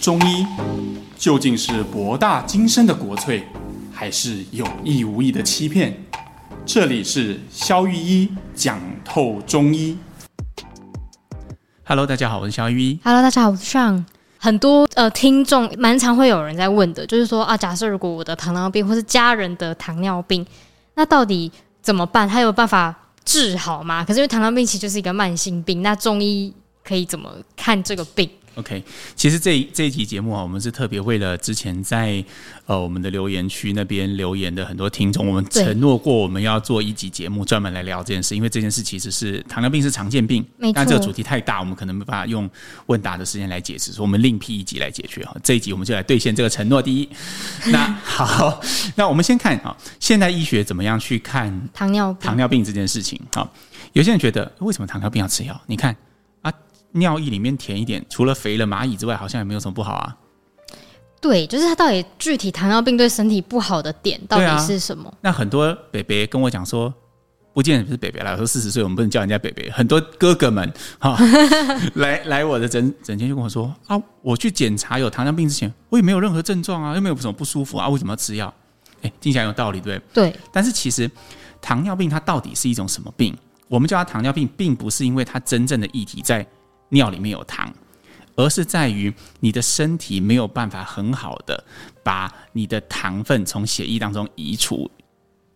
中医究竟是博大精深的国粹，还是有意无意的欺骗？这里是肖玉医讲透中医。Hello，大家好，我是肖玉医。Hello，大家好，我是 Sean。很多呃听众蛮常会有人在问的，就是说啊，假设如果我的糖尿病或是家人的糖尿病，那到底怎么办？他有办法治好吗？可是因为糖尿病其实就是一个慢性病，那中医可以怎么看这个病？OK，其实这一这一集节目啊，我们是特别为了之前在呃我们的留言区那边留言的很多听众，我们承诺过我们要做一集节目专门来聊这件事，因为这件事其实是糖尿病是常见病，但这个主题太大，我们可能没办法用问答的时间来解释，所以我们另辟一集来解决哈。这一集我们就来兑现这个承诺。第一，那 好，那我们先看啊，现代医学怎么样去看糖尿糖尿病这件事情？好，有些人觉得为什么糖尿病要吃药？你看。尿液里面填一点，除了肥了蚂蚁之外，好像也没有什么不好啊。对，就是它到底具体糖尿病对身体不好的点到底是什么？啊、那很多北北跟我讲说，不见得不是北北啦，我说四十岁我们不能叫人家北北。很多哥哥们哈、哦、来来我的诊诊间就跟我说啊，我去检查有糖尿病之前，我也没有任何症状啊，又没有什么不舒服啊，为什么要吃药？哎，听起来有道理，对不对？对。但是其实糖尿病它到底是一种什么病？我们叫它糖尿病，并不是因为它真正的议题在。尿里面有糖，而是在于你的身体没有办法很好的把你的糖分从血液当中移除，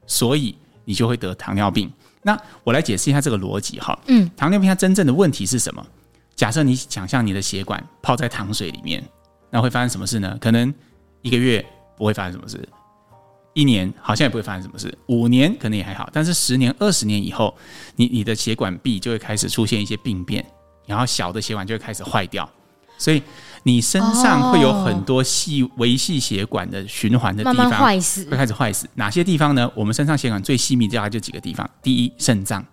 所以你就会得糖尿病。那我来解释一下这个逻辑哈。嗯，糖尿病它真正的问题是什么？假设你想象你的血管泡在糖水里面，那会发生什么事呢？可能一个月不会发生什么事，一年好像也不会发生什么事，五年可能也还好，但是十年、二十年以后，你你的血管壁就会开始出现一些病变。然后小的血管就会开始坏掉，所以你身上会有很多细微细血管的循环的地方坏死，会开始坏死。哪些地方呢？我们身上血管最细密的大概就几个地方。第一，肾脏，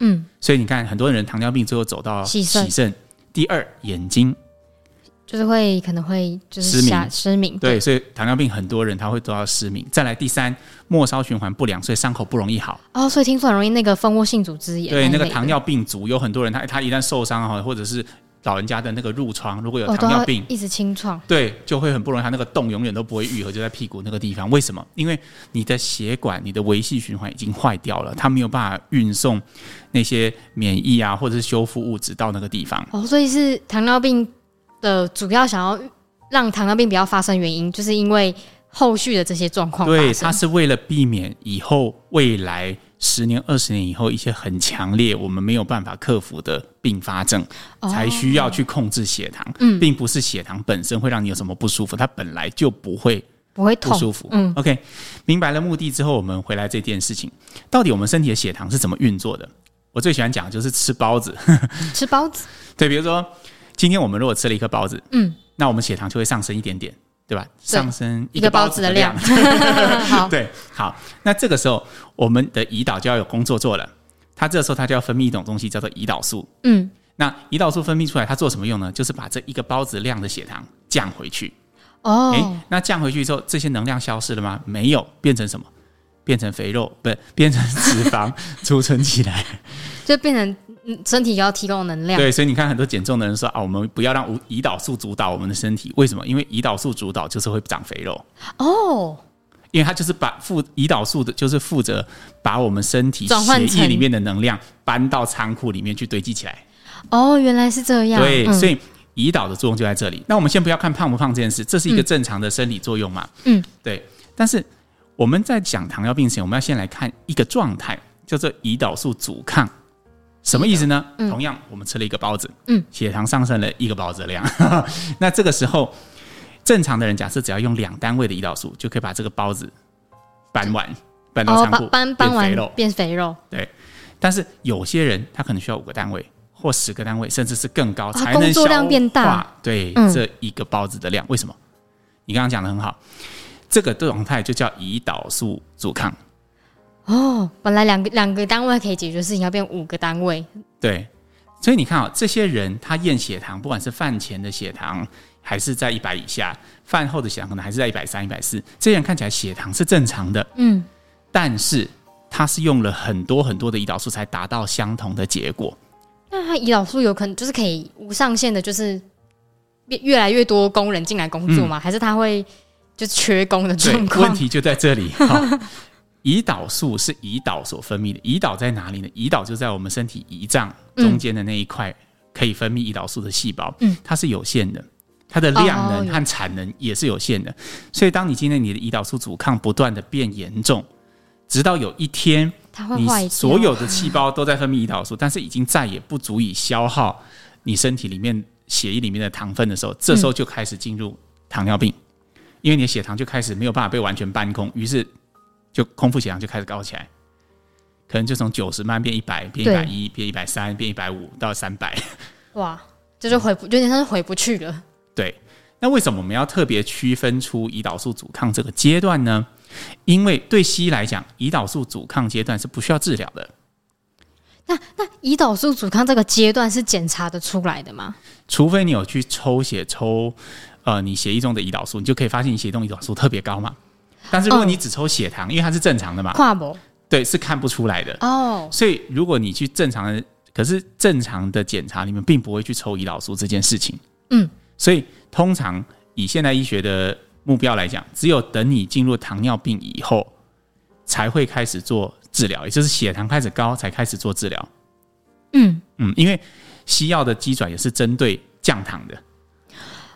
嗯，所以你看很多人糖尿病最后走到洗肾。第二，眼睛，就是会可能会就是失明，失明。对，所以糖尿病很多人他会做到失明。再来第三，末梢循环不良，所以伤口不容易好。哦，所以听说很容易那个蜂窝性组织炎。对，那个糖尿病足有很多人他，他他一旦受伤哈，或者是老人家的那个褥疮，如果有糖尿病，哦、一直清创，对，就会很不容易，他那个洞永远都不会愈合，就在屁股那个地方。为什么？因为你的血管、你的维系循环已经坏掉了，它没有办法运送那些免疫啊，或者是修复物质到那个地方。哦，所以是糖尿病的主要想要让糖尿病不要发生原因，就是因为后续的这些状况。对，它是为了避免以后未来十年、二十年以后一些很强烈我们没有办法克服的并发症，才需要去控制血糖。嗯，并不是血糖本身会让你有什么不舒服，它本来就不会不会不舒服。嗯，OK，明白了目的之后，我们回来这件事情，到底我们身体的血糖是怎么运作的？我最喜欢讲的就是吃包子，吃包子。对，比如说今天我们如果吃了一颗包子，嗯。那我们血糖就会上升一点点，对吧？对，上升一个包子的量。好，对，好。那这个时候，我们的胰岛就要有工作做了。它这个时候，它就要分泌一种东西，叫做胰岛素。嗯。那胰岛素分泌出来，它做什么用呢？就是把这一个包子量的血糖降回去。哦。诶，那降回去之后，这些能量消失了吗？没有，变成什么？变成肥肉，不是变成脂肪 储存起来，就变成身体要提供能量。对，所以你看很多减重的人说啊，我们不要让胰岛素主导我们的身体，为什么？因为胰岛素主导就是会长肥肉。哦，因为它就是把负胰岛素的，就是负责把我们身体血液里面的能量搬到仓库里面去堆积起来。哦，原来是这样。对，所以胰岛的作用就在这里。嗯。那我们先不要看胖不胖这件事，这是一个正常的生理作用嘛。嗯，对，但是。我们在讲糖尿病前，我们要先来看一个状态，叫做胰岛素阻抗。什么意思呢？嗯、同样，我们吃了一个包子，嗯，血糖上升了一个包子量。嗯、那这个时候，正常的人假设只要用两单位的胰岛素，就可以把这个包子搬完，搬到仓库，搬搬完变肥肉。对。但是有些人他可能需要五个单位或十个单位，甚至是更高，才能消化变大。对，嗯、这一个包子的量，为什么？你刚刚讲的很好。这个状态就叫胰岛素阻抗。哦，本来两个两个单位可以解决事情，要变五个单位。对，所以你看啊、哦，这些人他验血糖，不管是饭前的血糖还是在一百以下，饭后的血糖可能还是在一百三、一百四，这些人看起来血糖是正常的。嗯，但是他是用了很多很多的胰岛素才达到相同的结果。那他胰岛素有可能就是可以无上限的，就是越越来越多工人进来工作吗？嗯、还是他会就是缺工的状况？问题就在这里。胰岛素是胰岛所分泌的，胰岛在哪里呢？胰岛就在我们身体胰脏中间的那一块可以分泌胰岛素的细胞，嗯，它是有限的，它的量能和产能也是有限的。哦、所以，当你今天你的胰岛素阻抗不断的变严重，直到有一天，你所有的细胞都在分泌胰岛素，但是已经再也不足以消耗你身体里面血液里面的糖分的时候，这时候就开始进入糖尿病，因为你的血糖就开始没有办法被完全搬空，于是。就空腹血糖就开始高起来，可能就从九十慢慢变一百，变一百一，变一百三，变一百五到三百。哇，这就回不，有点像是回不去了。对，那为什么我们要特别区分出胰岛素阻抗这个阶段呢？因为对西医来讲，胰岛素阻抗阶段是不需要治疗的。那那胰岛素阻抗这个阶段是检查得出来的吗？除非你有去抽血抽，呃，你血液中的胰岛素，你就可以发现你血液中胰岛素特别高嘛。但是如果你只抽血糖，因为它是正常的嘛，跨博对，是看不出来的哦。所以如果你去正常的，可是正常的检查里面并不会去抽胰岛素这件事情。嗯，所以通常以现代医学的目标来讲，只有等你进入糖尿病以后，才会开始做治疗，也就是血糖开始高才开始做治疗。嗯嗯，因为西药的机转也是针对降糖的。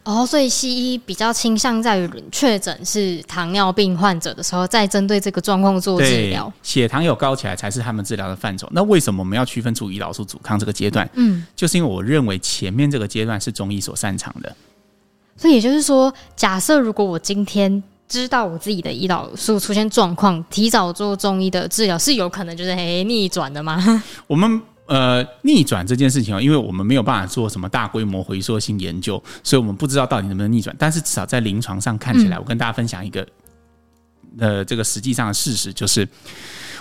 哦，所以西医比较倾向在于确诊是糖尿病患者的时候，再针对这个状况做治疗。血糖有高起来才是他们治疗的范畴。那为什么我们要区分出胰岛素阻抗这个阶段？嗯，就是因为我认为前面这个阶段是中医所擅长的。所以也就是说，假设如果我今天知道我自己的胰岛素出现状况，提早做中医的治疗，是有可能就是诶逆转的吗？我们。呃，逆转这件事情啊，因为我们没有办法做什么大规模回溯性研究，所以我们不知道到底能不能逆转。但是至少在临床上看起来，嗯、我跟大家分享一个，呃，这个实际上的事实就是，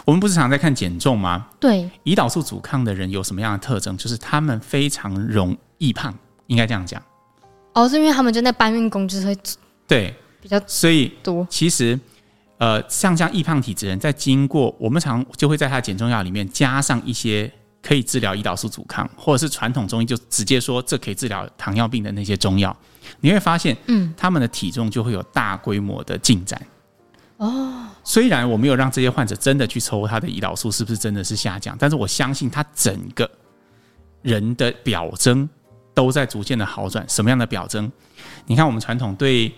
我们不是常在看减重吗？对，胰岛素阻抗的人有什么样的特征？就是他们非常容易胖，应该这样讲。哦，是因为他们就在搬运工就是会对比较所以多。其实，呃，像这样易胖体质人，在经过我们常就会在他减重药里面加上一些。可以治疗胰岛素阻抗，或者是传统中医就直接说这可以治疗糖尿病的那些中药，你会发现，嗯，他们的体重就会有大规模的进展。哦，虽然我没有让这些患者真的去抽他的胰岛素是不是真的是下降，但是我相信他整个人的表征都在逐渐的好转。什么样的表征？你看我们传统对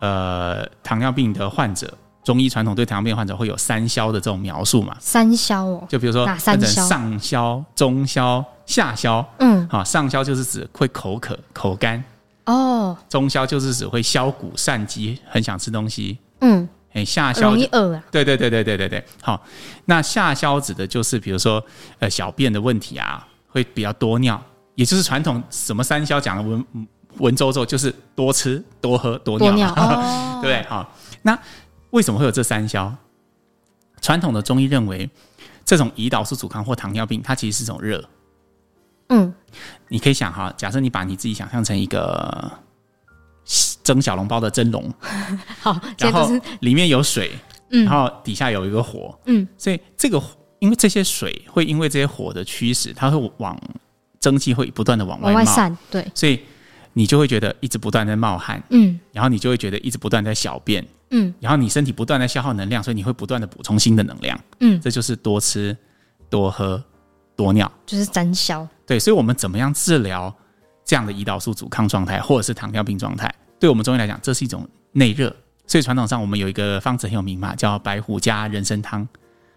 呃糖尿病的患者。中医传统对糖尿病患者会有三消的这种描述嘛？三消哦，就比如说哪三消？上消、中消、下消。嗯，好，上消就是指会口渴、口干。哦，中消就是指会消谷散饥，很想吃东西。嗯，哎，下消容易饿啊。对对对对对对对。好，那下消指的就是比如说呃小便的问题啊，会比较多尿，也就是传统什么三消讲的文文绉绉，就是多吃、多喝、多尿。多尿 哦，对，好，那。为什么会有这三消？传统的中医认为，这种胰岛素阻抗或糖尿病，它其实是种热。嗯，你可以想哈，假设你把你自己想象成一个蒸小笼包的蒸笼，好，然后里面有水，嗯，然后底下有一个火，嗯，所以这个因为这些水会因为这些火的驱使，它会往蒸汽会不断的往外冒，往外散，对，所以你就会觉得一直不断在冒汗，嗯，然后你就会觉得一直不断在小便。嗯，然后你身体不断的消耗能量，所以你会不断的补充新的能量。嗯，这就是多吃、多喝、多尿，就是增消。对，所以我们怎么样治疗这样的胰岛素阻抗状态，或者是糖尿病状态？对我们中医来讲，这是一种内热。所以传统上我们有一个方子很有名嘛，叫白虎加人参汤。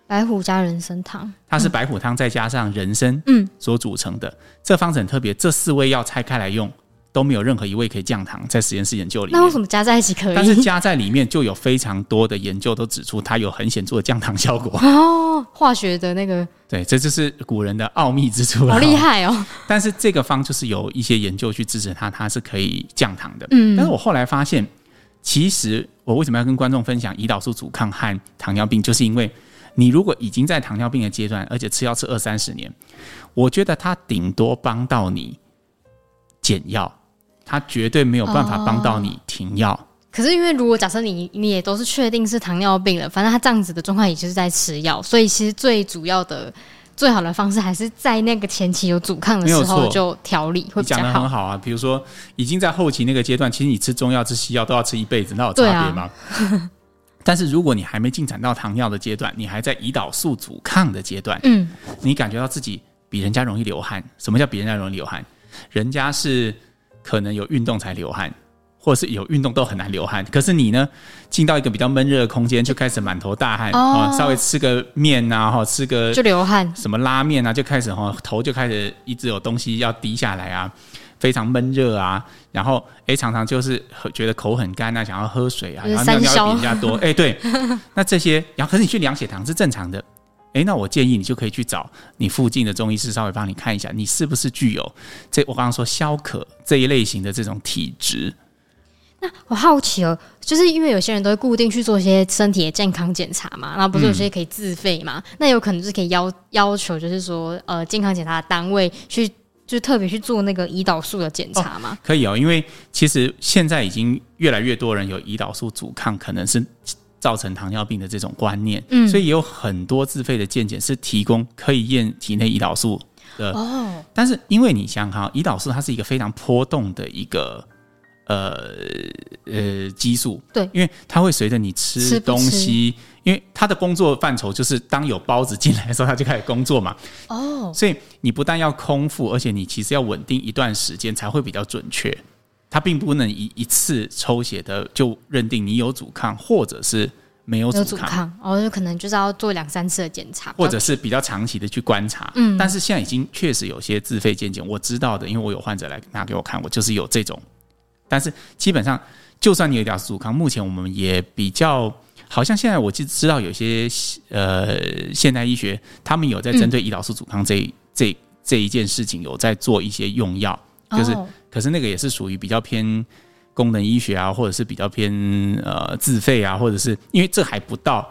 白虎加人参汤，它是白虎汤再加上人参嗯所组成的。嗯、这方子很特别，这四味药拆开来用。都没有任何一位可以降糖，在实验室研究里面。那为什么加在一起可以？但是加在里面就有非常多的研究都指出它有很显著的降糖效果。哦，化学的那个。对，这就是古人的奥秘之处了。好厉害哦！但是这个方就是有一些研究去支持它，它是可以降糖的。嗯。但是我后来发现，其实我为什么要跟观众分享胰岛素阻抗和糖尿病，就是因为你如果已经在糖尿病的阶段，而且吃药吃二三十年，我觉得它顶多帮到你减药。他绝对没有办法帮到你停药。哦。可是因为如果假设你你也都是确定是糖尿病了，反正他这样子的状况也就是在吃药，所以其实最主要的最好的方式还是在那个前期有阻抗的时候就调理会比较好。讲的很好啊，比如说已经在后期那个阶段，其实你吃中药、吃西药都要吃一辈子，那有差别吗？啊、但是如果你还没进展到糖尿的阶段，你还在胰岛素阻抗的阶段，嗯，你感觉到自己比人家容易流汗。什么叫比人家容易流汗？人家是可能有运动才流汗。或者是有运动都很难流汗，可是你呢，进到一个比较闷热的空间，就开始满头大汗，哦，稍微吃个面呐，哈，吃个就流汗，什么拉面啊，就开始哈，头就开始一直有东西要滴下来啊，非常闷热啊，然后哎，常常就是觉得口很干啊，想要喝水啊，然后尿尿比人家多，哎，对，那这些，然后可是你去量血糖是正常的，哎，那我建议你就可以去找你附近的中医师稍微帮你看一下，你是不是具有这我刚刚说消渴这一类型的这种体质。那我好奇哦，就是因为有些人都会固定去做一些身体的健康检查嘛，然后不是有些可以自费嘛？嗯、那有可能就是可以要要求，就是说呃，健康检查的单位去，就特别去做那个胰岛素的检查嘛？可以哦，因为其实现在已经越来越多人有胰岛素阻抗，可能是造成糖尿病的这种观念，嗯，所以也有很多自费的健检是提供可以验体内胰岛素的哦。但是因为你想哈，胰岛素它是一个非常波动的一个。呃呃，激素对，因为它会随着你吃东西，因为它的工作范畴就是当有包子进来的时候，它就开始工作嘛。哦，所以你不但要空腹，而且你其实要稳定一段时间才会比较准确。它并不能一一次抽血的就认定你有阻抗，或者是没有阻抗。阻抗哦，就可能就是要做两三次的检查，或者是比较长期的去观察。嗯，但是现在已经确实有些自费健检，我知道的，因为我有患者来拿给我看，我就是有这种。但是基本上，就算你有胰岛素阻抗，目前我们也比较好像现在我就知道有些呃现代医学，他们有在针对胰岛素阻抗这、嗯、这这一件事情有在做一些用药，就是、哦、可是那个也是属于比较偏功能医学啊，或者是比较偏呃自费啊，或者是因为这还不到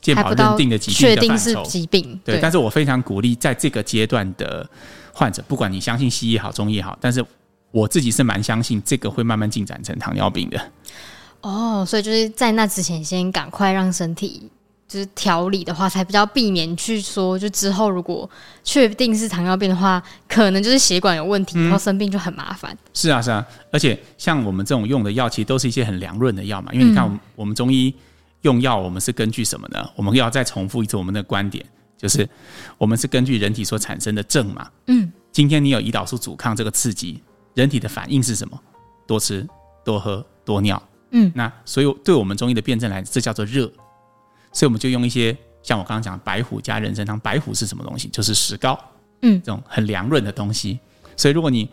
健保认定的疾病的范畴，疾病对，对。但是我非常鼓励在这个阶段的患者，不管你相信西医也好，中医也好，但是。我自己是蛮相信这个会慢慢进展成糖尿病的。哦，所以就是在那之前，先赶快让身体就是调理的话，才比较避免去说，就之后如果确定是糖尿病的话，可能就是血管有问题，然后生病就很麻烦。是啊，是啊，而且像我们这种用的药，其实都是一些很凉润的药嘛。因为你看，我们中医用药，我们是根据什么呢？我们要再重复一次我们的观点，就是我们是根据人体所产生的症嘛。嗯，今天你有胰岛素阻抗这个刺激。人体的反应是什么？多吃、多喝、多尿。嗯，那所以对我们中医的辩证来，这叫做热。所以我们就用一些像我刚刚讲白虎加人参汤。白虎是什么东西？就是石膏。嗯，这种很凉润的东西。所以如果你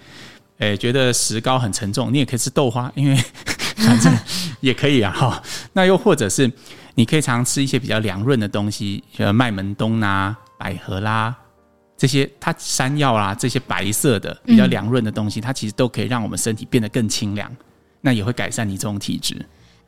诶、欸、觉得石膏很沉重，你也可以吃豆花，因为 反正也可以啊。哈，那又或者是你可以常吃一些比较凉润的东西，像麦门冬啦、百合啦。这些它山药啊，这些白色的比较凉润的东西，嗯，它其实都可以让我们身体变得更清凉，那也会改善你这种体质。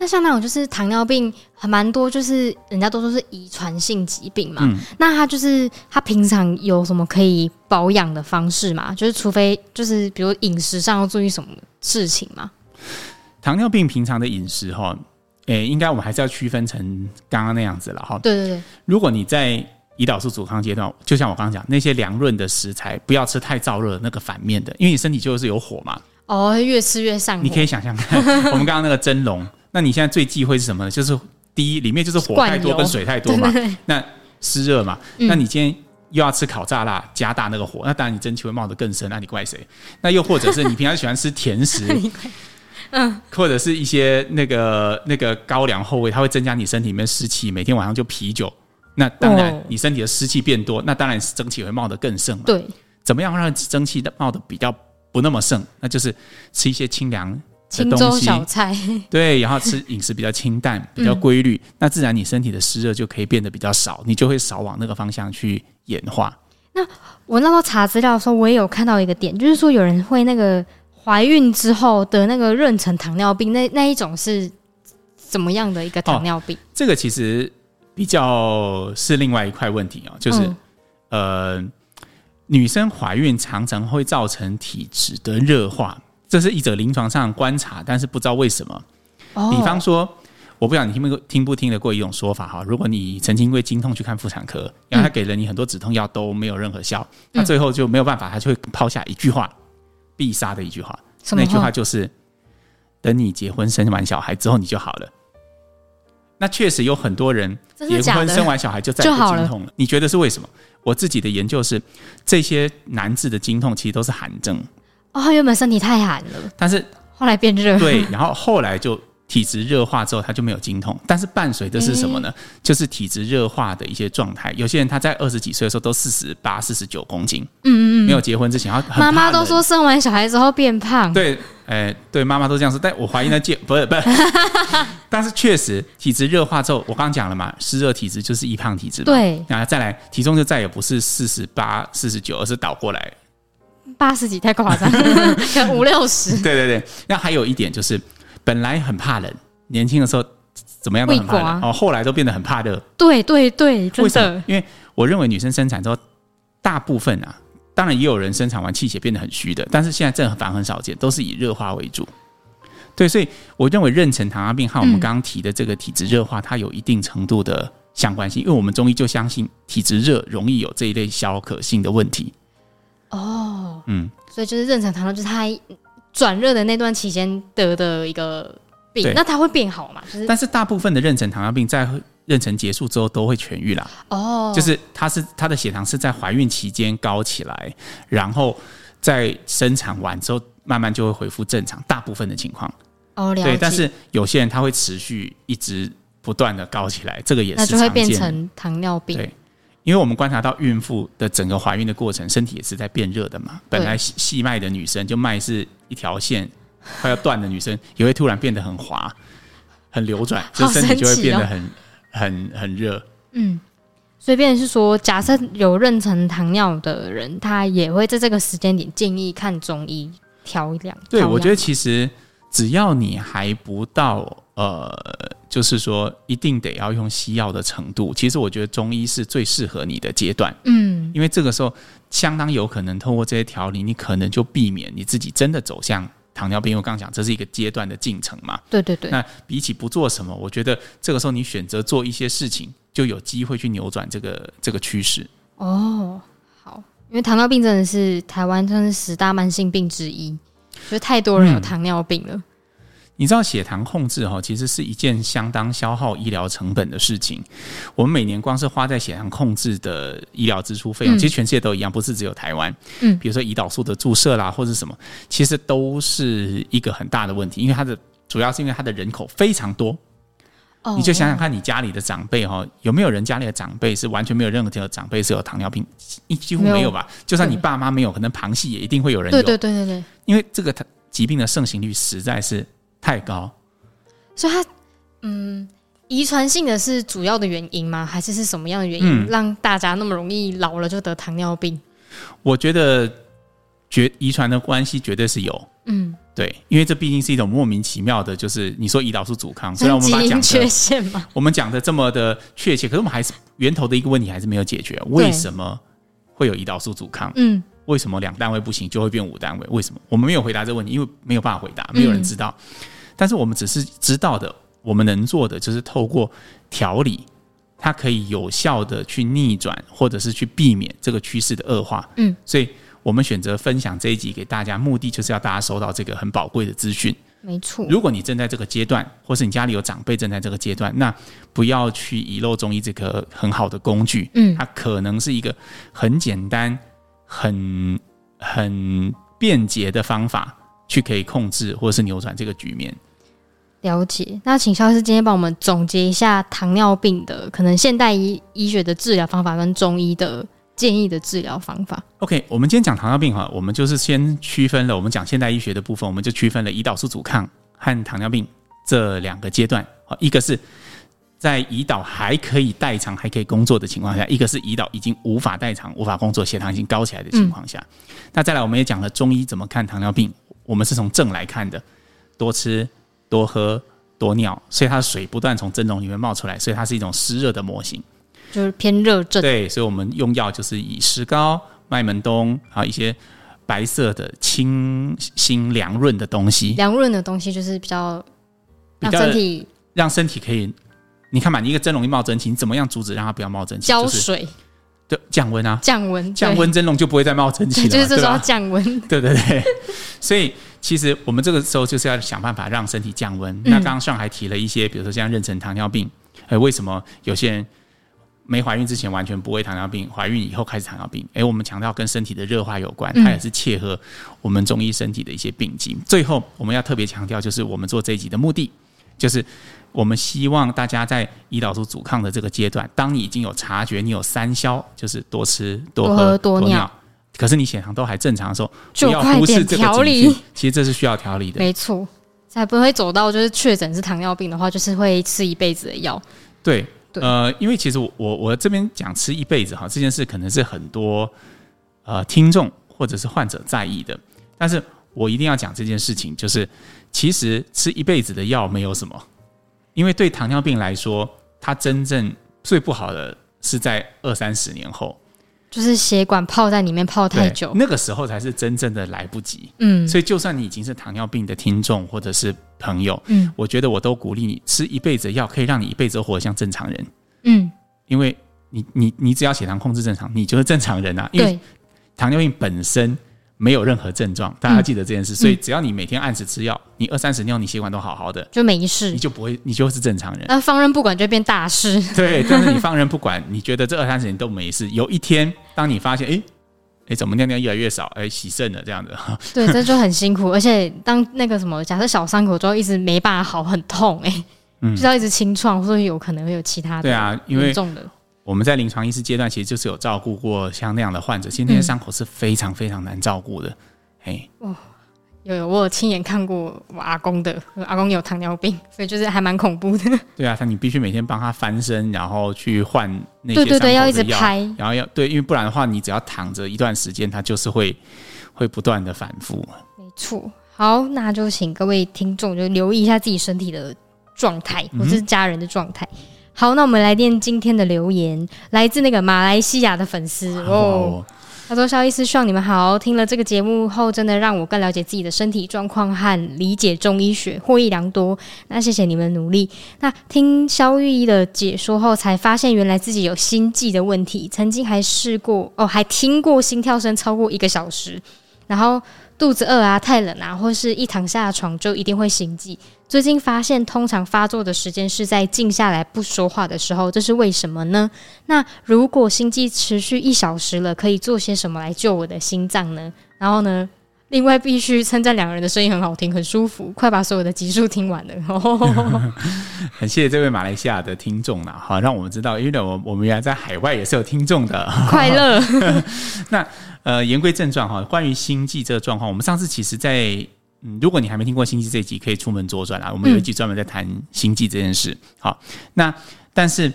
那像那种就是糖尿病，还蛮多，就是人家都说是遗传性疾病嘛。嗯，那他就是他平常有什么可以保养的方式嘛？就是除非就是比如饮食上要注意什么事情吗？糖尿病平常的饮食哈，诶，应该我们还是要区分成刚刚那样子了哈。对对对，如果你在胰岛素阻抗阶段，就像我刚刚讲，那些凉润的食材不要吃太燥热，那个反面的，因为你身体就是有火嘛。哦，越吃越上火。你可以想象看，我们刚刚那个蒸笼，那你现在最忌讳是什么呢？就是第一，里面就是火太多跟水太多嘛。那湿热嘛、嗯，那你今天又要吃烤炸辣，加大那个火，那当然你蒸汽会冒得更深。那你怪谁？那又或者是你平常喜欢吃甜食，嗯，或者是一些那个那个高粱厚味，它会增加你身体里面湿气，每天晚上就啤酒。那当然，你身体的湿气变多，那当然是蒸汽会冒得更盛嘛。对，怎么样让蒸汽的冒得比较不那么盛？那就是吃一些清凉的东西，小菜。对，然后吃饮食比较清淡、比较规律，那自然你身体的湿热就可以变得比较少，你就会少往那个方向去演化。那我那时候查资料的时候，我也有看到一个点，就是说有人会那个怀孕之后得那个妊娠糖尿病，那那一种是怎么样的一个糖尿病？哦，这个其实。比较是另外一块问题哦，就是、嗯、呃，女生怀孕常常会造成体质的热化，这是一者临床上观察，但是不知道为什么。哦、比方说，我不知道你听不听不听得过一种说法哈。如果你曾经因为经痛去看妇产科，然后他给了你很多止痛药都没有任何效，那、嗯、最后就没有办法，他就会抛下一句话，必杀的一句话，那句话就是：等你结婚生完小孩之后你就好了。那确实有很多人结婚生完小孩就再也不经痛了。你觉得是为什么？我自己的研究是，这些难治的经痛其实都是寒症。哦，原本身体太寒了，但是后来变热，对，然后后来就体质热化之后，他就没有经痛。但是伴随的是什么呢？欸、就是体质热化的一些状态。有些人他在二十几岁的时候都四十八、四十九公斤，嗯嗯嗯，没有结婚之前，妈妈都说生完小孩之后变胖，对，哎、欸，对，妈妈都这样说。但我怀疑那结 不是不是，但是确实体质热化之后，我刚刚讲了嘛，湿热体质就是易胖体质嘛，对，然后再来体重就再也不是四十八、四十九，而是倒过来。八十几太夸张，可 能五六十。对对对，那还有一点就是，本来很怕冷，年轻的时候怎么样都很怕冷，哦，后来都变得很怕热。对对对，真的。因为我认为女生生产之后，大部分啊，当然也有人生产完气血变得很虚的，但是现在这反而很少见，都是以热化为主。对，所以我认为妊娠糖尿病和我们刚刚提的这个体质热化，它有一定程度的相关性，因为我们中医就相信体质热容易有这一类消渴性的问题。哦，嗯，所以就是妊娠糖尿，就是他转热的那段期间得的一个病，那他会变好嘛？就是，但是大部分的妊娠糖尿病在妊娠结束之后都会痊愈啦。哦，就是他是他的血糖是在怀孕期间高起来，然后在生产完之后慢慢就会恢复正常，大部分的情况。哦，了解。对，但是有些人他会持续一直不断的高起来，这个也是那就会变成糖尿病。对。因为我们观察到孕妇的整个怀孕的过程，身体也是在变热的嘛。本来细细脉的女生，就脉是一条线快要断的女生，也会突然变得很滑、很流转，就身体就会变得很、哦、很很热。嗯，所以变成是说，假设有妊娠糖尿的人，他也会在这个时间点建议看中医调养。对，我觉得其实只要你还不到。呃，就是说，一定得要用西药的程度。其实我觉得中医是最适合你的阶段，嗯，因为这个时候相当有可能通过这些调理，你可能就避免你自己真的走向糖尿病。我刚刚讲这是一个阶段的进程嘛，对对对。那比起不做什么，我觉得这个时候你选择做一些事情，就有机会去扭转这个这个趋势。哦，好，因为糖尿病真的是台湾真是十大慢性病之一，就太多人有糖尿病了。嗯你知道血糖控制哈，其实是一件相当消耗医疗成本的事情。我们每年光是花在血糖控制的医疗支出费用，其实全世界都一样，不是只有台湾。嗯，比如说胰岛素的注射啦，或者什么，其实都是一个很大的问题。因为它的主要是因为它的人口非常多。哦，你就想想看你家里的长辈哈，有没有人家里的长辈是完全没有任何的长辈是有糖尿病？几乎没有吧？就算你爸妈没有，可能旁系也一定会有人有。对对对对对。因为这个它疾病的盛行率实在是。太高，所以它，嗯，遗传性的是主要的原因吗？还是是什么样的原因让大家那么容易老了就得糖尿病？我觉得绝遗传的关系绝对是有，嗯，对，因为这毕竟是一种莫名其妙的，就是你说胰岛素阻抗，虽然我们把讲缺陷嘛，我们讲的这么的确切，可是我们还是源头的一个问题还是没有解决，为什么会有胰岛素阻抗？嗯。为什么两单位不行就会变五单位？为什么我们没有回答这个问题？因为没有办法回答，没有人知道。嗯、但是我们只是知道的，我们能做的就是透过调理，它可以有效的去逆转，或者是去避免这个趋势的恶化。嗯，所以我们选择分享这一集给大家，目的就是要大家收到这个很宝贵的资讯。没错，如果你正在这个阶段，或是你家里有长辈正在这个阶段，那不要去遗漏中医这个很好的工具。嗯，它可能是一个很简单。很很便捷的方法去可以控制或者是扭转这个局面。了解，那请肖医师今天帮我们总结一下糖尿病的可能现代医医学的治疗方法跟中医的建议的治疗方法。OK，我们今天讲糖尿病哈，我们就是先区分了我们讲现代医学的部分，我们就区分了胰岛素阻抗和糖尿病这两个阶段。好，一个是。在胰岛还可以代偿、还可以工作的情况下，一个是胰岛已经无法代偿、无法工作，血糖已经高起来的情况下。嗯、那再来，我们也讲了中医怎么看糖尿病，我们是从正来看的，多吃、多喝、多尿，所以它的水不断从蒸笼里面冒出来，所以它是一种湿热的模型，就是偏热症。对，所以我们用药就是以石膏、麦门冬，还有一些白色的清新凉润的东西。凉润的东西就是比较让身体。让身体可以，你看嘛，你一个蒸笼一冒蒸汽，你怎么样阻止让它不要冒蒸汽？浇水，就是、对，降温啊，降温，降温蒸笼就不会再冒蒸汽了，就是这时候降温。对对对，所以其实我们这个时候就是要想办法让身体降温。嗯、那刚刚上还提了一些，比如说像妊娠糖尿病，哎，为什么有些人？没怀孕之前完全不会糖尿病，怀孕以后开始糖尿病。哎，我们强调跟身体的热化有关，它也是切合我们中医身体的一些病机。最后，我们要特别强调，就是我们做这一集的目的，就是我们希望大家在胰岛素阻抗的这个阶段，当你已经有察觉你有三消，就是多吃、多喝、多尿，可是你血糖都还正常的时候，就要忽视这个调理。其实这是需要调理的，没错，才不会走到就是确诊是糖尿病的话，就是会吃一辈子的药。对。呃，因为其实我我这边讲吃一辈子哈，这件事可能是很多呃听众或者是患者在意的，但是我一定要讲这件事情，就是其实吃一辈子的药没有什么，因为对糖尿病来说，它真正最不好的是在二三十年后。就是血管泡在里面泡太久，那个时候才是真正的来不及。嗯，所以就算你已经是糖尿病的听众或者是朋友，嗯，我觉得我都鼓励你吃一辈子药，可以让你一辈子活得像正常人。嗯，因为你你你只要血糖控制正常，你就是正常人啊。因为糖尿病本身。没有任何症状，大家记得这件事。嗯、所以只要你每天按时吃药，你二三十尿你血管都好好的，就没事，你就不会，你就是正常人。那放任不管就变大事。对，但是你放任不管，你觉得这二三十年都没事，有一天当你发现，哎哎，怎么尿尿越来越少，哎，洗肾了这样子。对，这就很辛苦。而且当那个什么，假设小伤口之后一直没办法好，很痛，哎，嗯，就要一直清创，所以有可能会有其他的。对啊，因为重的。我们在临床医师阶段，其实就是有照顾过像那样的患者。其实那些伤口是非常非常难照顾的。哎、嗯，哦，有有，我有亲眼看过我阿公的，阿公有糖尿病，所以就是还蛮恐怖的。对啊，他你必须每天帮他翻身，然后去换那些对对对，要一直拍，然后要对，因为不然的话，你只要躺着一段时间，他就是会会不断的反复。没错，好，那就请各位听众就留意一下自己身体的状态，或者是家人的状态。嗯好，那我们来念今天的留言，来自那个马来西亚的粉丝哦。他说：“肖医师，希望你们好。听了这个节目后，真的让我更了解自己的身体状况和理解中医学，获益良多。那谢谢你们努力。那听肖玉医的解说后，才发现原来自己有心悸的问题。曾经还试过哦，还听过心跳声超过一个小时，然后。”肚子饿啊，太冷啊，或是一躺下床就一定会心悸。最近发现，通常发作的时间是在静下来不说话的时候，这是为什么呢？那如果心悸持续一小时了，可以做些什么来救我的心脏呢？然后呢，另外必须称赞两个人的声音很好听，很舒服。快把所有的集数听完了。很谢谢这位马来西亚的听众啦，好，让我们知道，因为我我们原来在海外也是有听众的，快乐。那。呃，言归正传哈，关于星际这个状况，我们上次其实在，在嗯，如果你还没听过星际这一集，可以出门左转啊。我们有一集专门在谈星际这件事。好，那但是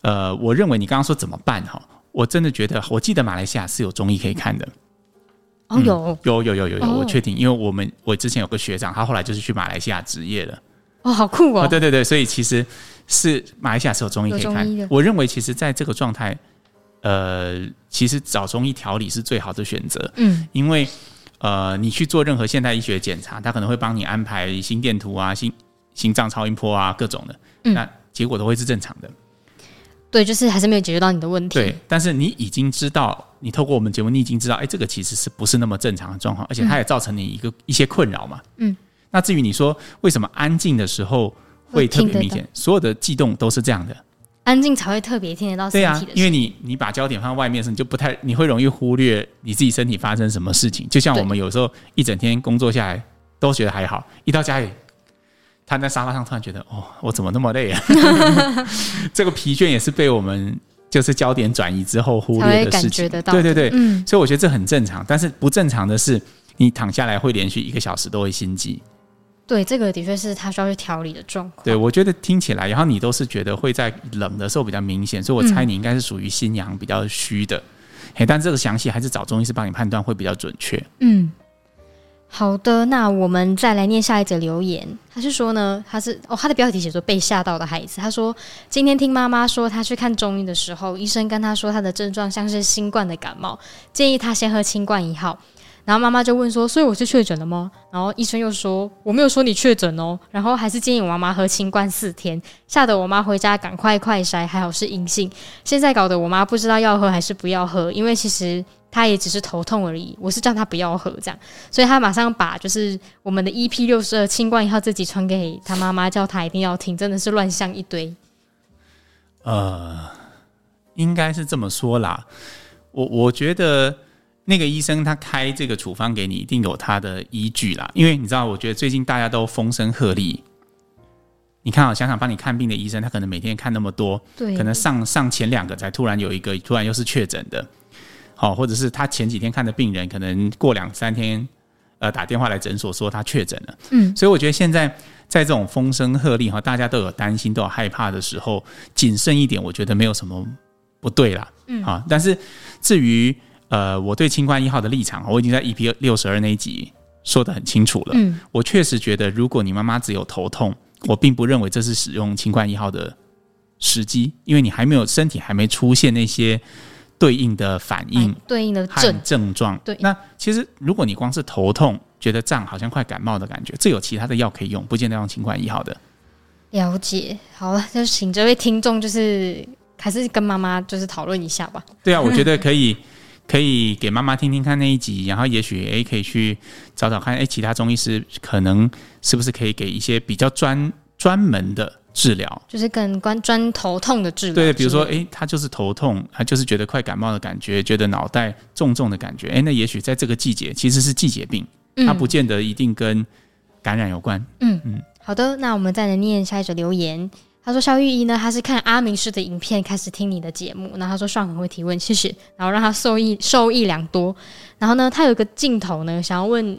呃，我认为你刚刚说怎么办哈，我真的觉得，我记得马来西亚是有中医可以看的。哦，有有有有有有，我确定，因为我们我之前有个学长，他后来就是去马来西亚职业了。哦，好酷哦！对对对，所以其实是马来西亚是有中医可以看。我认为，其实在这个状态。呃，其实找中医调理是最好的选择。嗯，因为呃，你去做任何现代医学检查，他可能会帮你安排心电图啊、心心脏超音波啊各种的，嗯、那结果都会是正常的。对，就是还是没有解决到你的问题。对，但是你已经知道，你透过我们节目，你已经知道，哎，这个其实是不是那么正常的状况，而且它也造成你一个一些困扰嘛。嗯。那至于你说为什么安静的时候会特别明显，所有的悸动都是这样的。安静才会特别听得到身体的声音。对啊，因为你你把焦点放在外面的时候，你就不太你会容易忽略你自己身体发生什么事情。就像我们有时候一整天工作下来都觉得还好，一到家里瘫在沙发上，突然觉得哦，我怎么那么累啊？这个疲倦也是被我们就是焦点转移之后忽略的事情。对对对，嗯，所以我觉得这很正常。但是不正常的是，你躺下来会连续一个小时都会心悸。对，这个的确是他需要去调理的状况。对，我觉得听起来，然后你都是觉得会在冷的时候比较明显，所以我猜你应该是属于心阳比较虚的。嘿、嗯，但这个详细还是找中医师帮你判断会比较准确。嗯，好的，那我们再来念下一则留言。他是说呢，他是哦，他的标题写作被吓到的孩子。他说今天听妈妈说，他去看中医的时候，医生跟他说他的症状像是新冠的感冒，建议他先喝清冠一号。然后妈妈就问说：“所以我是确诊了吗？”然后医生又说：“我没有说你确诊哦。”然后还是建议我妈妈喝清冠四天，吓得我妈回家赶快快筛，还好是阴性。现在搞得我妈不知道要喝还是不要喝，因为其实她也只是头痛而已。我是叫他不要喝这样，所以他马上把就是我们的 EP 六十二清冠一号这集传给他妈妈，叫他一定要听，真的是乱象一堆。呃，应该是这么说啦。我我觉得那个医生他开这个处方给你，一定有他的依据啦。因为你知道，我觉得最近大家都风声鹤唳。你看啊，想想帮你看病的医生，他可能每天看那么多，对，可能上上前两个才突然有一个突然又是确诊的，好，或者是他前几天看的病人，可能过两三天呃打电话来诊所说他确诊了。嗯，所以我觉得现在在这种风声鹤唳哈，大家都有担心、都有害怕的时候，谨慎一点，我觉得没有什么不对啦。嗯，啊，但是。至于呃，我对清冠一号的立场，我已经在 EP 六十二那一集说的很清楚了。嗯，我确实觉得，如果你妈妈只有头痛，我并不认为这是使用清冠一号的时机，因为你还没有身体还没出现那些对应的反应、对应的症症状。对，那其实如果你光是头痛，觉得胀，好像快感冒的感觉，这有其他的药可以用，不见得用清冠一号的。了解，好了，就请这位听众就是。还是跟妈妈就是讨论一下吧。对啊，我觉得可以，可以给妈妈听听看那一集，然后也许诶可以去找找看，诶其他中医师可能是不是可以给一些比较专专门的治疗，就是更关专头痛的治疗。对，比如说诶他就是头痛，他就是觉得快感冒的感觉，觉得脑袋重重的感觉，诶那也许在这个季节其实是季节病，它不见得一定跟感染有关。嗯嗯，好的，那我们再来念下一则留言。他说：“萧御医呢，他是看阿明师的影片开始听你的节目。然后他说上很会提问，谢谢。然后让他受益受益良多。然后呢，他有一个镜头呢，想要问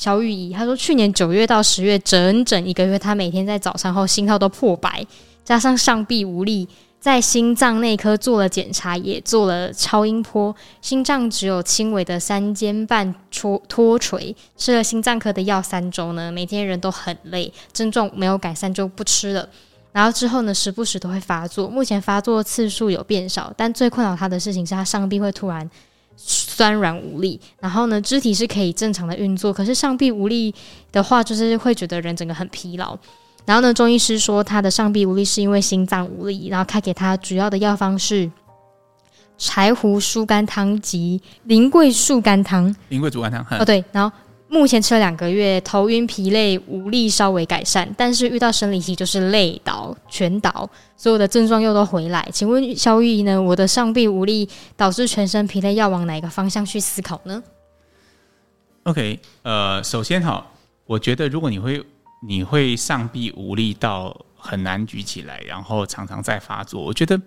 小雨姨她说去年九月到十月整整一个月，她每天在早餐后心跳都破百，加上上臂无力，在心脏内科做了检查，也做了超音波，心脏只有轻微的三尖瓣脱脱垂。吃了心脏科的药三周呢，每天人都很累，症状没有改善就不吃了。”然后之后呢，时不时都会发作。目前发作次数有变少，但最困扰他的事情是他上臂会突然酸软无力。然后呢，肢体是可以正常的运作，可是上臂无力的话，就是会觉得人整个很疲劳。然后呢，中医师说他的上臂无力是因为心脏无力，然后开给他主要的药方是柴胡疏肝汤及苓桂树甘汤。苓桂竹甘汤。哦，对，然后。目前吃了两个月，头晕、疲累、无力稍微改善，但是遇到生理期就是累倒、全倒，所有的症状又都回来。请问肖玉医呢？我的上臂无力导致全身疲累，要往哪个方向去思考呢？OK，呃，首先哈，我觉得如果你会你会上臂无力到很难举起来，然后常常在发作，我觉得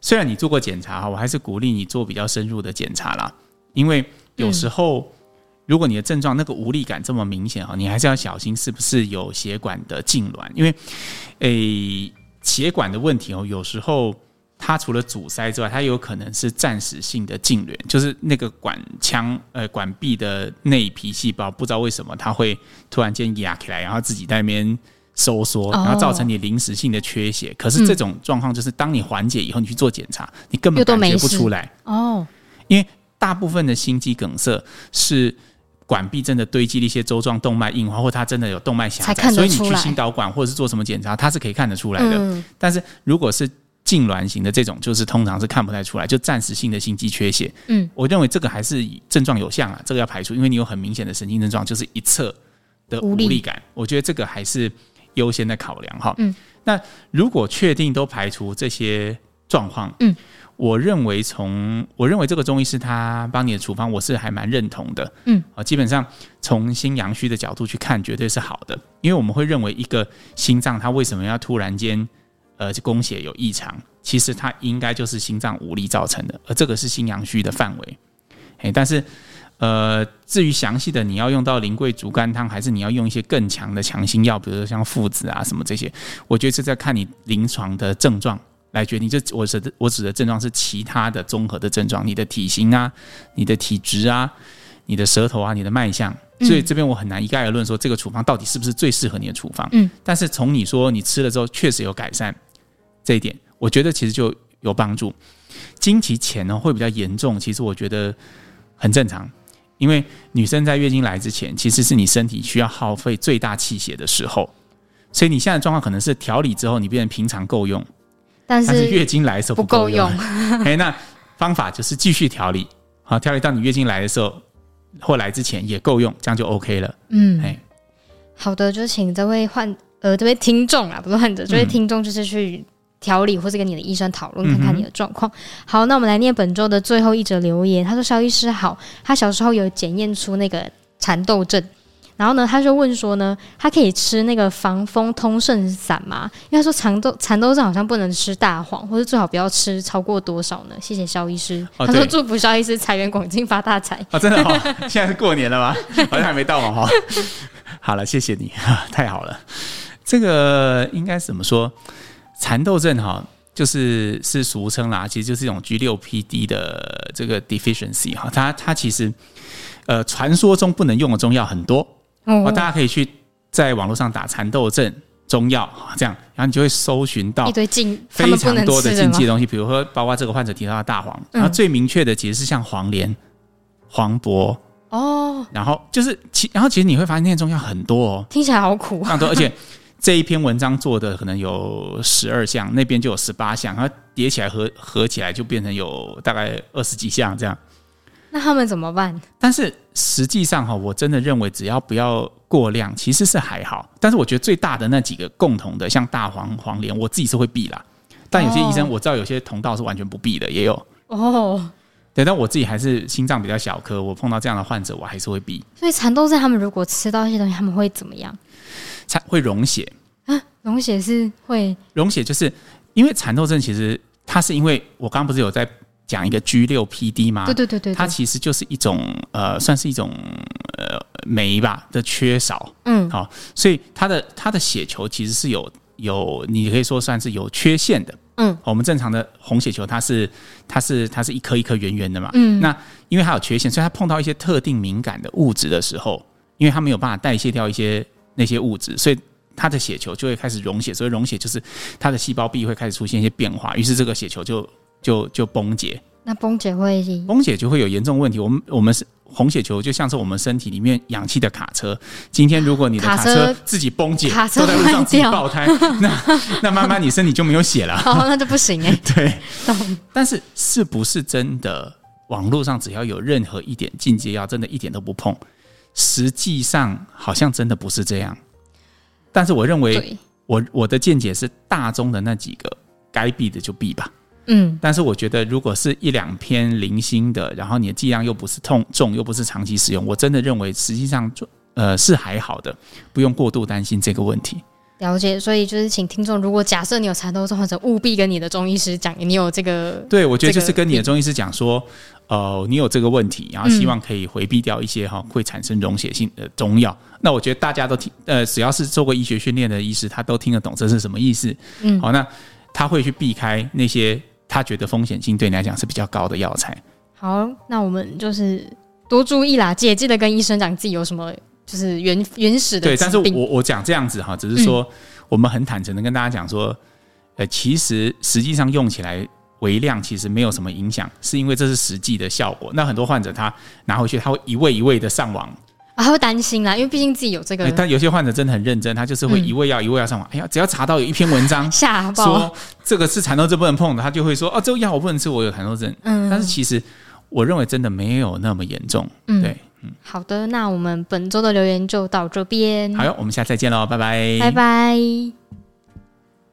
虽然你做过检查哈，我还是鼓励你做比较深入的检查啦，因为有时候。嗯如果你的症状那个无力感这么明显哈，你还是要小心是不是有血管的痉挛，因为，诶、欸，血管的问题哦，有时候它除了阻塞之外，它有可能是暂时性的痉挛，就是那个管腔呃管壁的内皮细胞不知道为什么它会突然间压起来，然后自己在那边收缩，然后造成你临时性的缺血。哦、可是这种状况就是当你缓解以后，你去做检查，你根本感觉不出来哦，因为大部分的心肌梗塞是。管壁真的堆积了一些周状动脉硬化，或它真的有动脉狭窄，所以你去心导管或者是做什么检查，它是可以看得出来的。嗯、但是如果是痉挛型的这种，就是通常是看不太出来，就暂时性的心肌缺血。嗯，我认为这个还是症状有像啊，这个要排除，因为你有很明显的神经症状，就是一侧的无力感。力我觉得这个还是优先的考量哈。嗯，那如果确定都排除这些状况，嗯。我认为从我认为这个中医师他帮你的处方，我是还蛮认同的。嗯，啊，基本上从心阳虚的角度去看，绝对是好的。因为我们会认为一个心脏它为什么要突然间呃供血有异常，其实它应该就是心脏无力造成的，而这个是心阳虚的范围。哎，但是呃，至于详细的你要用到苓桂竹甘汤，还是你要用一些更强的强心药，比如说像附子啊什么这些，我觉得是在看你临床的症状。来决定，这我指的我指的症状是其他的综合的症状，你的体型啊，你的体质啊，你的舌头啊，你的脉象，所以这边我很难一概而论说这个处方到底是不是最适合你的处方。嗯，但是从你说你吃了之后确实有改善这一点，我觉得其实就有帮助。经期前呢会比较严重，其实我觉得很正常，因为女生在月经来之前，其实是你身体需要耗费最大气血的时候，所以你现在的状况可能是调理之后，你变成平常够用，但是月经来的时候不够用。哎，那方法就是继续调理，好，调理到你月经来的时候或来之前也够用，这样就 OK 了。嗯，哎，好的，就请这位患呃这位听众啊，不是患者，这位听众就是去。调理，或是跟你的医生讨论，看看你的状况。嗯、好，那我们来念本周的最后一则留言。他说：“肖医师好，他小时候有检验出那个蚕豆症，然后呢，他就问说呢，他可以吃那个防风通圣散吗？因为他说蚕豆蚕豆症好像不能吃大黄，或者最好不要吃超过多少呢？谢谢肖医师。哦、他说祝福肖医师财源广进发大财。哦，真的哦，现在是过年了吗？好像还没到嘛哈。好了，谢谢你，太好了。这个应该怎么说？”蚕豆症哈，就是是俗称啦，其实就是一种 G 六 PD 的这个 deficiency 哈，它它其实呃传说中不能用的中药很多哦，大家可以去在网络上打蚕豆症中药这样，然后你就会搜寻到一堆禁非常多的禁忌的东西，比如说包括这个患者提到的大黄，然后最明确的其实是像黄连、黄柏哦，然后就是其然后其实你会发现那些中药很多哦，听起来好苦，很多而且。这一篇文章做的可能有十二项，那边就有十八项，然后叠起来合合起来就变成有大概二十几项这样。那他们怎么办？但是实际上哈，我真的认为只要不要过量，其实是还好。但是我觉得最大的那几个共同的，像大黄、黄连，我自己是会避啦。但有些医生我知道，有些同道是完全不避的，也有。哦，对，但我自己还是心脏比较小颗，我碰到这样的患者，我还是会避。所以蚕豆症他们如果吃到一些东西，他们会怎么样？才会溶血啊！溶血是会溶血，就是因为蚕豆症，其实它是因为我刚刚不是有在讲一个 G 六 PD 吗？对对对对，它其实就是一种呃，算是一种呃酶吧的缺少。嗯，好，所以它的它的血球其实是有有，你可以说算是有缺陷的。嗯，我们正常的红血球它是它是它是一颗一颗圆圆的嘛。嗯，那因为它有缺陷，所以它碰到一些特定敏感的物质的时候，因为它没有办法代谢掉一些。那些物质，所以它的血球就会开始溶血，所以溶血就是它的细胞壁会开始出现一些变化，于是这个血球就就就崩解。那崩解会崩解就会有严重问题。我们我们是红血球，就像是我们身体里面氧气的卡车。今天如果你的卡车自己崩解，卡车都在路上自己爆胎，那那慢慢你身体就没有血了。哦，那就不行哎。对，但是是不是真的？网络上只要有任何一点禁忌药，真的一点都不碰。实际上好像真的不是这样，但是我认为我我的见解是大中的那几个该避的就避吧。嗯，但是我觉得如果是一两篇零星的，然后你的剂量又不是痛重，又不是长期使用，我真的认为实际上呃是还好的，不用过度担心这个问题。了解，所以就是请听众，如果假设你有蚕豆症，或者务必跟你的中医师讲，你有这个。对，我觉得就是跟你的中医师讲说，呃，你有这个问题，然后希望可以回避掉一些哈会产生溶血性的中药。嗯、那我觉得大家都听，呃，只要是做过医学训练的医师，他都听得懂这是什么意思。嗯，好，那他会去避开那些他觉得风险性对你来讲是比较高的药材。好，那我们就是多注意啦，记得记得跟医生讲自己有什么。就是原原始的。对，但是我我讲这样子哈，只是说我们很坦诚的跟大家讲说，呃，其实实际上用起来微量其实没有什么影响，是因为这是实际的效果。那很多患者他拿回去，他会一味一味的上网，啊，他会担心啦，因为毕竟自己有这个。但有些患者真的很认真，他就是会一味药一味药上网。哎呀，只要查到有一篇文章 说这个是蚕豆症不能碰的，他就会说哦，这个药我不能吃，我有蚕豆症。嗯，但是其实我认为真的没有那么严重。嗯，对。好的，那我们本周的留言就到这边。好哟，我们下次再见喽，拜拜，拜拜。